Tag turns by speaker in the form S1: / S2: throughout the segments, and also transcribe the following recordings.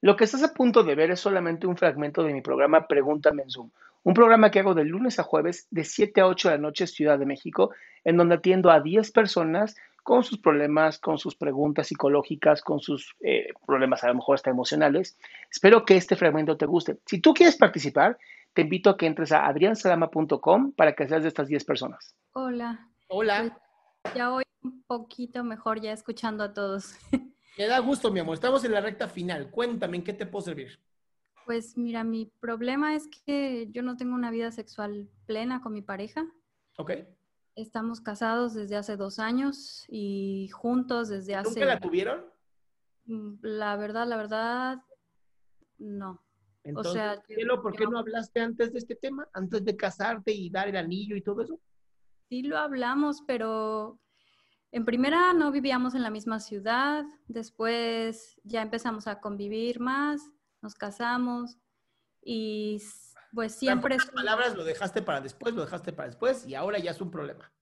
S1: Lo que estás a punto de ver es solamente un fragmento de mi programa Pregúntame en Zoom, un programa que hago de lunes a jueves de 7 a 8 de la noche Ciudad de México, en donde atiendo a 10 personas con sus problemas, con sus preguntas psicológicas, con sus eh, problemas a lo mejor hasta emocionales. Espero que este fragmento te guste. Si tú quieres participar, te invito a que entres a adriansalama.com para que seas de estas 10 personas.
S2: Hola.
S1: Hola.
S2: Pues, ya voy un poquito mejor ya escuchando a todos.
S1: Me da gusto, mi amor. Estamos en la recta final. Cuéntame, ¿en qué te puedo servir?
S2: Pues mira, mi problema es que yo no tengo una vida sexual plena con mi pareja.
S1: Ok.
S2: Estamos casados desde hace dos años y juntos desde hace...
S1: ¿Nunca la tuvieron?
S2: Mm, La verdad, la verdad, no.
S1: Entonces,
S2: o sea,
S1: cielo, ¿por qué
S2: yo-
S1: no hablaste antes de este tema? Antes de casarte y dar el anillo y todo eso.
S2: Sí lo hablamos, pero en primera no vivíamos en la misma ciudad, después ya empezamos a convivir más, nos casamos y pues siempre
S1: en palabras lo dejaste para después, lo dejaste para después y ahora ya es un problema.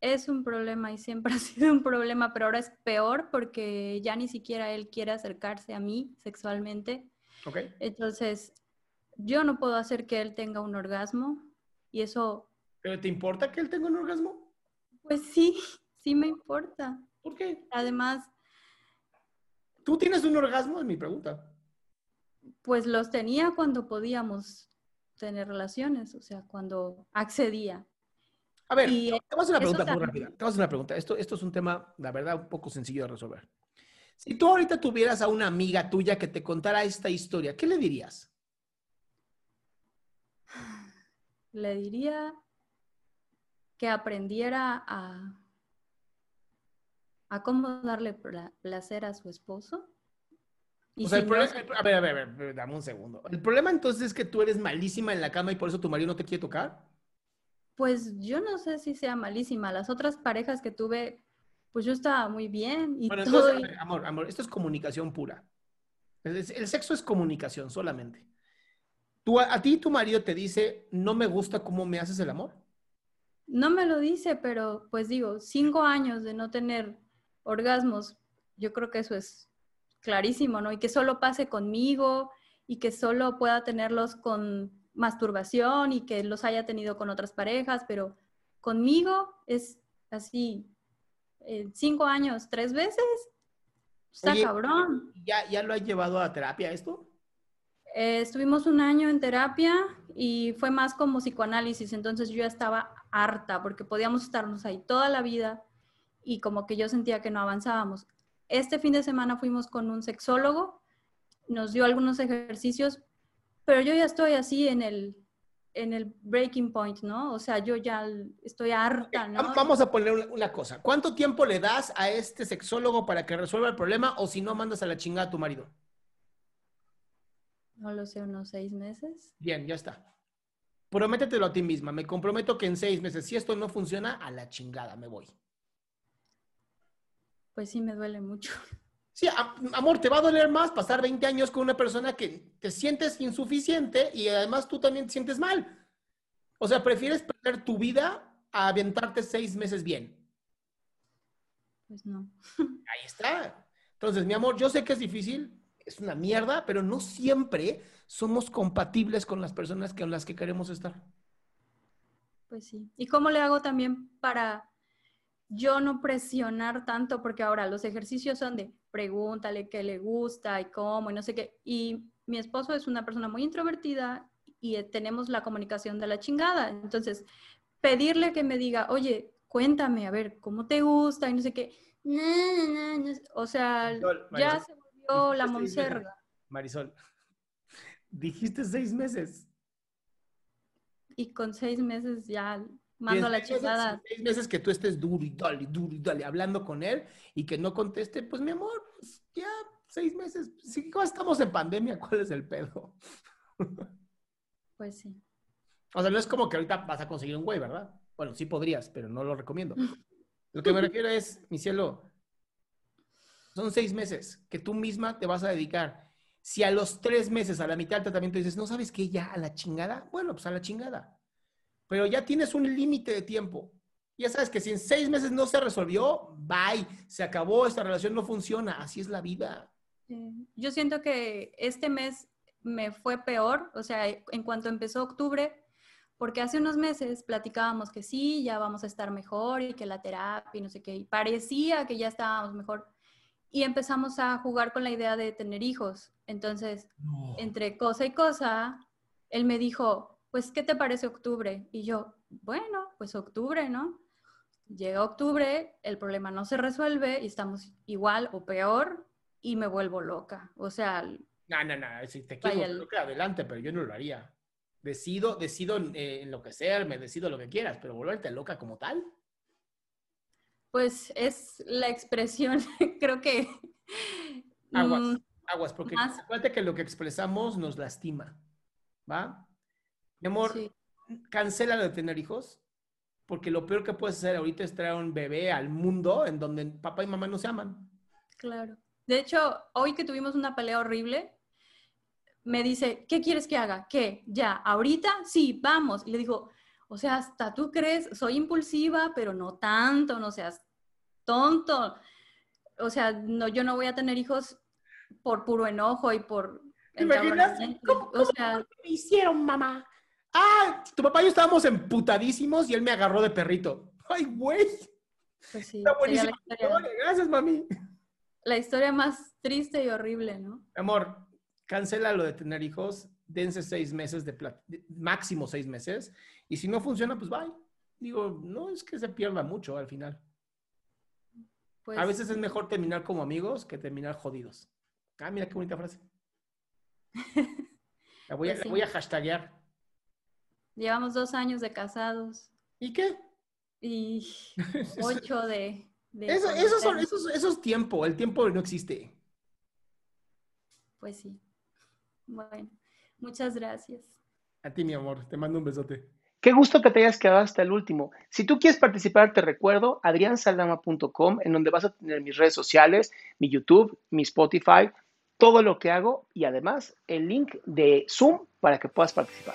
S2: es un problema y siempre ha sido un problema, pero ahora es peor porque ya ni siquiera él quiere acercarse a mí sexualmente.
S1: ¿Ok?
S2: Entonces, yo no puedo hacer que él tenga un orgasmo y eso,
S1: ¿Pero te importa que él tenga un orgasmo?
S2: pues sí, sí me importa.
S1: ¿Por qué?
S2: Además,
S1: ¿Tú tienes un orgasmo? Es mi pregunta.
S2: pues los tenía cuando podíamos tener relaciones, o sea, cuando accedía.
S1: A ver,
S2: Y,
S1: te voy a una pregunta muy rápida. Te voy a hacer una pregunta. Esto, esto es un tema, la verdad, un poco sencillo de resolver. Si tú ahorita tuvieras a una amiga tuya que te contara esta historia, ¿qué le dirías?
S2: Le diría que aprendiera a, a cómo darle pla- placer a su esposo. Y
S1: O sea,
S2: si
S1: el
S2: no,
S1: problema, a ver, a ver, a ver, a ver, dame un segundo. ¿El problema entonces es que tú eres malísima en la cama y por eso tu marido no te quiere tocar?
S2: pues yo no sé si sea malísima. Las otras parejas que tuve, pues yo estaba muy bien y
S1: Bueno,
S2: todo.
S1: entonces, a ver, amor, amor, esto es comunicación pura. El, el sexo es comunicación solamente. Tú, a, a ti tu marido te dice, no me gusta cómo me haces el amor.
S2: No me lo dice, pero pues digo, cinco años de no tener orgasmos, yo creo que eso es clarísimo, ¿no? Y que solo pase conmigo y que solo pueda tenerlos con masturbación y que los haya tenido con otras parejas, pero conmigo es así, eh, cinco años, tres veces, está
S1: Oye,
S2: cabrón.
S1: ¿Ya, ¿Ya lo has llevado a terapia esto?
S2: Eh, estuvimos un año en terapia y fue más como psicoanálisis, entonces yo ya estaba harta porque podíamos estarnos ahí toda la vida y como que yo sentía que no avanzábamos. Este fin de semana fuimos con un sexólogo, nos dio algunos ejercicios, pero yo ya estoy así en el, en el breaking point, ¿no? O sea, yo ya estoy harta, ¿no?
S1: Vam- Vamos a poner una, una cosa. ¿Cuánto tiempo le das a este sexólogo para que resuelva el problema o si no mandas a la chingada a tu marido?
S2: No lo sé, unos seis meses.
S1: Bien, ya está. Prométetelo a ti misma. Me comprometo que en seis meses, si esto no funciona, a la chingada me voy.
S2: Pues sí, me duele mucho.
S1: Sí, amor, te va a doler más pasar 20 años con una persona que te sientes insuficiente y además tú también te sientes mal. O sea, prefieres perder tu vida a aventarte seis meses bien.
S2: Pues no.
S1: Ahí está. Entonces, mi amor, yo sé que es difícil, es una mierda, pero no siempre somos compatibles con las personas con las que queremos estar.
S2: Pues sí. ¿Y cómo le hago también para yo no presionar tanto? Porque ahora los ejercicios son de pregúntale qué le gusta y cómo y no sé qué. Y mi esposo es una persona muy introvertida y eh, tenemos la comunicación de la chingada. Entonces, pedirle que me diga, oye, cuéntame, a ver, ¿cómo te gusta? Y no sé qué. O sea, ya se volvió la monserga.
S1: Marisol, dijiste seis meses.
S2: Y con seis meses ya mando la chingada.
S1: Seis meses que tú estés duro y dale, duro y dale, hablando con él y que no conteste, pues mi amor, pues ya seis meses. Si estamos en pandemia, ¿cuál es el pedo?
S2: Pues sí.
S1: O sea, no es como que ahorita vas a conseguir un güey, ¿verdad? Bueno, sí podrías, pero no lo recomiendo. Lo que me refiero es, mi cielo, son seis meses que tú misma te vas a dedicar. Si a los tres meses, a la mitad del tratamiento, dices, no sabes qué, ya a la chingada, bueno, pues a la chingada. Pero ya tienes un límite de tiempo. Ya sabes que si en seis meses no se resolvió, bye, se acabó, esta relación no funciona, así es la vida.
S2: Yo siento que este mes me fue peor, o sea, en cuanto empezó octubre, porque hace unos meses platicábamos que sí, ya vamos a estar mejor y que la terapia y no sé qué, y parecía que ya estábamos mejor. Y empezamos a jugar con la idea de tener hijos. Entonces, entre cosa y cosa, él me dijo, pues, ¿qué te parece octubre? Y yo, bueno, pues octubre, ¿no? Llega octubre, el problema no se resuelve y estamos igual o peor y me vuelvo loca. O sea...
S1: No, no, no, si te quiero adelante, pero yo no lo haría. Decido, decido eh, enloquecerme, decido lo que quieras, pero volverte loca como tal.
S2: Pues es la expresión, creo que...
S1: Aguas, mm, aguas, porque acuérdate que lo que expresamos nos lastima, ¿va? Mi amor, cancela lo de tener hijos, porque lo peor que puedes hacer ahorita es traer un bebé al mundo en donde papá y mamá no se aman.
S2: Claro. De hecho, hoy que tuvimos una pelea horrible, me dice, ¿qué quieres que haga? ¿Qué? ¿Ya? ¿Ahorita? Sí, vamos. Y le digo, o sea, hasta tú crees, soy impulsiva, pero no tanto, no seas tonto. O sea, no, yo no voy a tener hijos por puro enojo y por...
S1: ¿Cómo, o sea, me hicieron, mamá? Ah, tu papá y yo estábamos emputadísimos y él me agarró de perrito. Ay, güey. Pues sí, Está buenísima. Gracias, mami.
S2: La historia más triste y horrible, ¿no?
S1: Amor, cancela lo de tener hijos, dense seis meses de, máximo seis meses, y si no funciona, pues bye. Digo, no es que se pierda mucho al final. Pues, a veces es mejor terminar como amigos que terminar jodidos. Ah, mira qué bonita frase. La voy, a, pues voy a hashtaguear.
S2: Llevamos dos años de casados.
S1: ¿Y qué?
S2: Y ocho de...
S1: eso, son, eso, eso es tiempo, el tiempo no existe.
S2: Pues sí. Bueno, muchas gracias.
S1: A ti, mi amor, te mando un besote.
S3: Qué gusto que te hayas quedado hasta el último. Si tú quieres participar, te recuerdo adriansaldama.com, en donde vas a tener mis redes sociales, mi YouTube, mi Spotify, todo lo que hago y además el link de Zoom para que puedas participar.